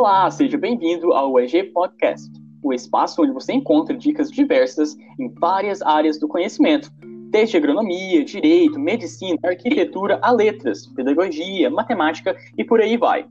Olá, seja bem-vindo ao EG Podcast, o espaço onde você encontra dicas diversas em várias áreas do conhecimento, desde agronomia, direito, medicina, arquitetura a letras, pedagogia, matemática e por aí vai.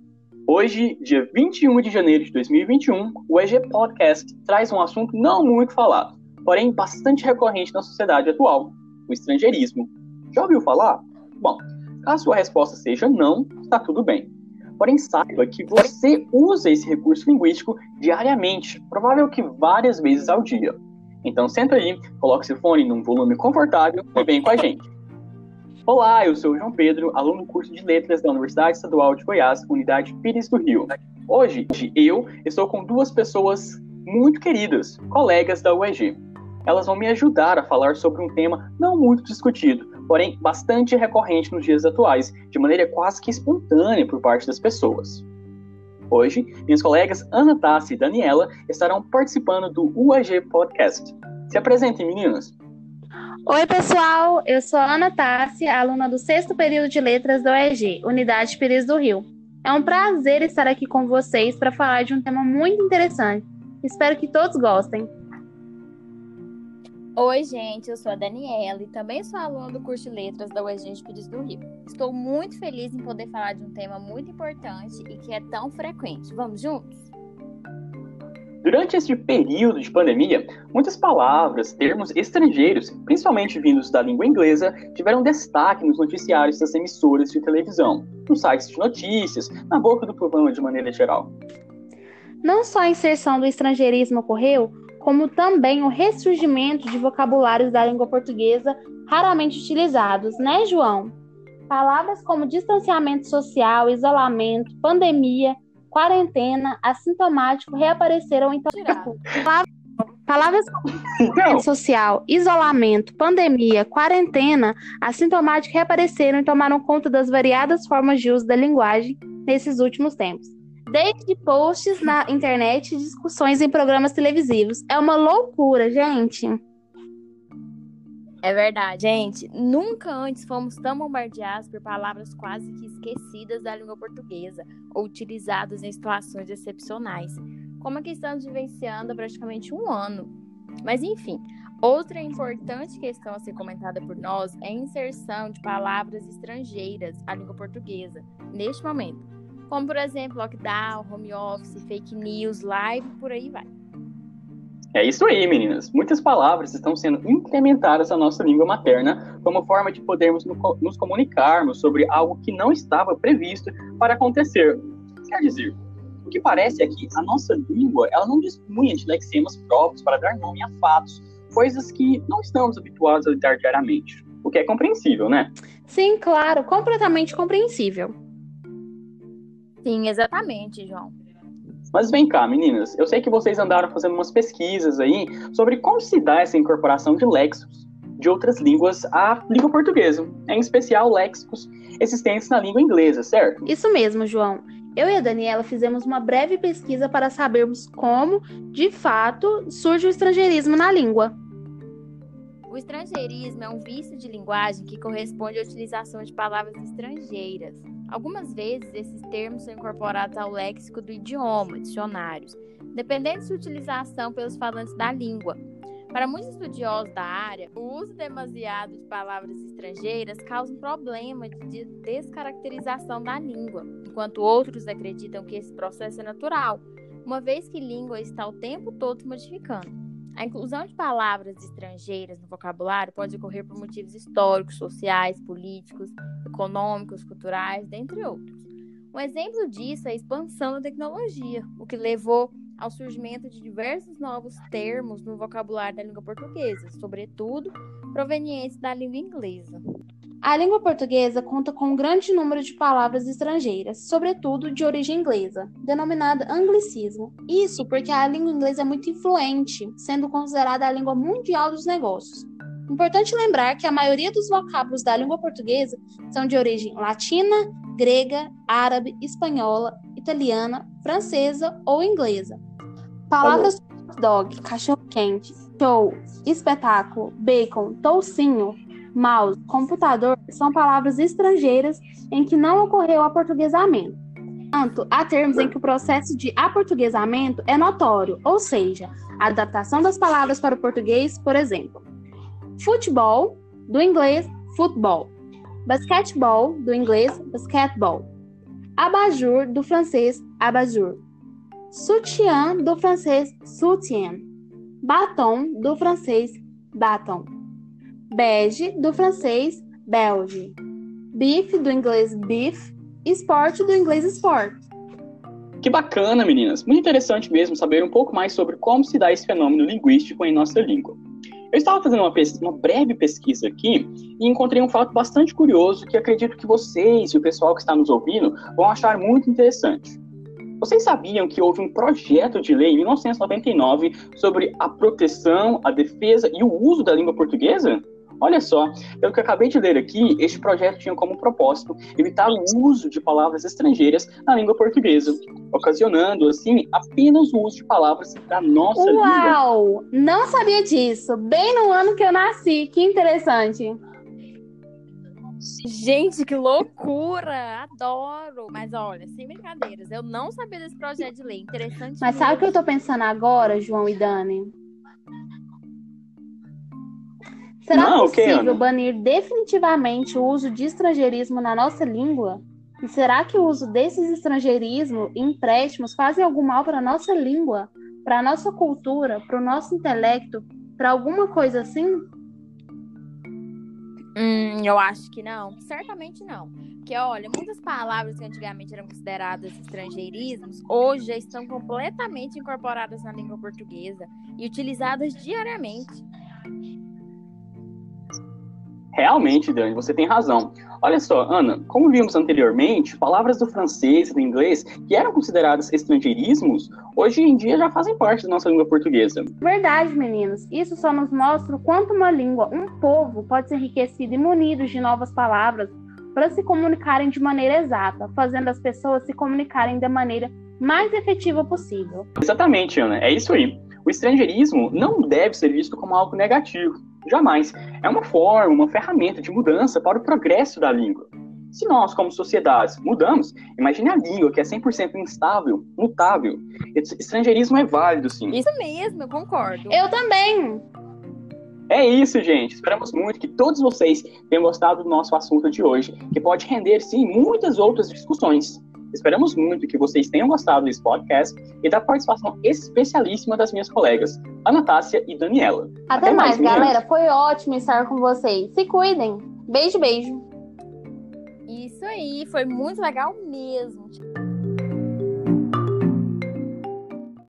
Hoje, dia 21 de janeiro de 2021, o EG Podcast traz um assunto não muito falado, porém bastante recorrente na sociedade atual: o estrangeirismo. Já ouviu falar? Bom, caso sua resposta seja não, está tudo bem. Porém, saiba que você usa esse recurso linguístico diariamente, provável que várias vezes ao dia. Então, senta aí, coloque seu fone num volume confortável e vem com a gente. Olá, eu sou o João Pedro, aluno do curso de Letras da Universidade Estadual de Goiás, Unidade Pires do Rio. Hoje, eu estou com duas pessoas muito queridas, colegas da UEG. Elas vão me ajudar a falar sobre um tema não muito discutido, porém bastante recorrente nos dias atuais, de maneira quase que espontânea por parte das pessoas. Hoje, minhas colegas Ana Tassi e Daniela estarão participando do UAG Podcast. Se apresentem, meninas. Oi, pessoal. Eu sou Ana Tassi, aluna do sexto período de letras da UEG, Unidade Pires do Rio. É um prazer estar aqui com vocês para falar de um tema muito interessante. Espero que todos gostem. Oi, gente, eu sou a Daniela e também sou aluna do curso de Letras da UEG de Pires do Rio. Estou muito feliz em poder falar de um tema muito importante e que é tão frequente. Vamos juntos? Durante este período de pandemia, muitas palavras, termos estrangeiros, principalmente vindos da língua inglesa, tiveram destaque nos noticiários das emissoras de televisão, nos sites de notícias, na boca do povo de maneira geral. Não só a inserção do estrangeirismo ocorreu, como também o ressurgimento de vocabulários da língua portuguesa raramente utilizados, né, João? Palavras como distanciamento social, isolamento, pandemia, quarentena, assintomático reapareceram em Palavras como social, isolamento, pandemia, quarentena, assintomático reapareceram e tomaram conta das variadas formas de uso da linguagem nesses últimos tempos desde posts na internet e discussões em programas televisivos. É uma loucura, gente. É verdade, gente. Nunca antes fomos tão bombardeados por palavras quase que esquecidas da língua portuguesa ou utilizadas em situações excepcionais, como a que estamos vivenciando há praticamente um ano. Mas, enfim, outra importante questão a ser comentada por nós é a inserção de palavras estrangeiras à língua portuguesa, neste momento como, por exemplo, lockdown, home office, fake news, live, por aí vai. É isso aí, meninas. Muitas palavras estão sendo implementadas na nossa língua materna como forma de podermos nos comunicarmos sobre algo que não estava previsto para acontecer. Quer dizer, o que parece é que a nossa língua ela não dispunha de lexemas próprios para dar nome a fatos, coisas que não estamos habituados a lidar diariamente. O que é compreensível, né? Sim, claro, completamente compreensível. Sim, exatamente, João. Mas vem cá, meninas, eu sei que vocês andaram fazendo umas pesquisas aí sobre como se dá essa incorporação de léxicos de outras línguas à língua portuguesa, em especial léxicos existentes na língua inglesa, certo? Isso mesmo, João. Eu e a Daniela fizemos uma breve pesquisa para sabermos como, de fato, surge o estrangeirismo na língua. O estrangeirismo é um vício de linguagem que corresponde à utilização de palavras estrangeiras Algumas vezes esses termos são incorporados ao léxico do idioma, dicionários, dependendo de sua utilização pelos falantes da língua. Para muitos estudiosos da área, o uso demasiado de palavras estrangeiras causa um problema de descaracterização da língua, enquanto outros acreditam que esse processo é natural, uma vez que língua está o tempo todo se modificando. A inclusão de palavras estrangeiras no vocabulário pode ocorrer por motivos históricos, sociais, políticos, econômicos, culturais, dentre outros. Um exemplo disso é a expansão da tecnologia, o que levou ao surgimento de diversos novos termos no vocabulário da língua portuguesa, sobretudo provenientes da língua inglesa. A língua portuguesa conta com um grande número de palavras estrangeiras, sobretudo de origem inglesa, denominada anglicismo. Isso porque a língua inglesa é muito influente, sendo considerada a língua mundial dos negócios. Importante lembrar que a maioria dos vocábulos da língua portuguesa são de origem latina, grega, árabe, espanhola, italiana, francesa ou inglesa. Palavras como dog, cachorro-quente, show, espetáculo, bacon, toucinho, mouse, computador são palavras estrangeiras em que não ocorreu aportuguesamento. entanto, há termos em que o processo de aportuguesamento é notório, ou seja, a adaptação das palavras para o português, por exemplo. Futebol, do inglês futebol. Basquetebol, do inglês basketball. Abajur, do francês abajur. Sutiã, do francês soutien. Batom, do francês baton. Bege, do francês belge. Bife, do inglês beef. Esporte, do inglês sport. Que bacana, meninas! Muito interessante mesmo saber um pouco mais sobre como se dá esse fenômeno linguístico em nossa língua. Eu estava fazendo uma, uma, breve pesquisa aqui e encontrei um fato bastante curioso que acredito que vocês e o pessoal que está nos ouvindo vão achar muito interessante. Vocês sabiam que houve um projeto de lei em 1999 sobre a proteção, a defesa e o uso da língua portuguesa? Olha só, pelo que eu acabei de ler aqui, este projeto tinha como propósito evitar o uso de palavras estrangeiras na língua portuguesa, ocasionando, assim, apenas o uso de palavras da nossa Uau! língua. Uau! Não sabia disso. Bem no ano que eu nasci. Que interessante. Gente, que loucura! Adoro! Mas olha, sem brincadeiras, eu não sabia desse projeto de lei. Interessante. Mas sabe o que eu tô pensando agora, João e Dani? Será Não, possível Ana? banir definitivamente o uso de estrangeirismo na nossa língua? E será que o uso desses estrangeirismos e empréstimos fazem algum mal para a nossa língua, para a nossa cultura, para o nosso intelecto, para alguma coisa assim? Hum, eu acho que não. Certamente não. Porque, olha, muitas palavras que antigamente eram consideradas estrangeirismos, hoje já estão completamente incorporadas na língua portuguesa e utilizadas diariamente. Realmente, Dani, você tem razão. Olha só, Ana, como vimos anteriormente, palavras do francês e do inglês que eram consideradas estrangeirismos, hoje em dia já fazem parte da nossa língua portuguesa. Verdade, meninos. Isso só nos mostra o quanto uma língua, um povo, pode ser enriquecido e munido de novas palavras para se comunicarem de maneira exata, fazendo as pessoas se comunicarem da maneira mais efetiva possível. Exatamente, Ana, é isso aí. O estrangeirismo não deve ser visto como algo negativo. Jamais. É uma forma, uma ferramenta de mudança para o progresso da língua. Se nós, como sociedades, mudamos, imagine a língua, que é 100% instável, mutável. Estrangeirismo é válido, sim. Isso mesmo, eu concordo. Eu também. É isso, gente. Esperamos muito que todos vocês tenham gostado do nosso assunto de hoje, que pode render, sim, muitas outras discussões. Esperamos muito que vocês tenham gostado desse podcast e da participação especialíssima das minhas colegas, Anatácia e Daniela. Até, Até mais, mais galera. Foi ótimo estar com vocês. Se cuidem. Beijo, beijo. Isso aí, foi muito legal mesmo.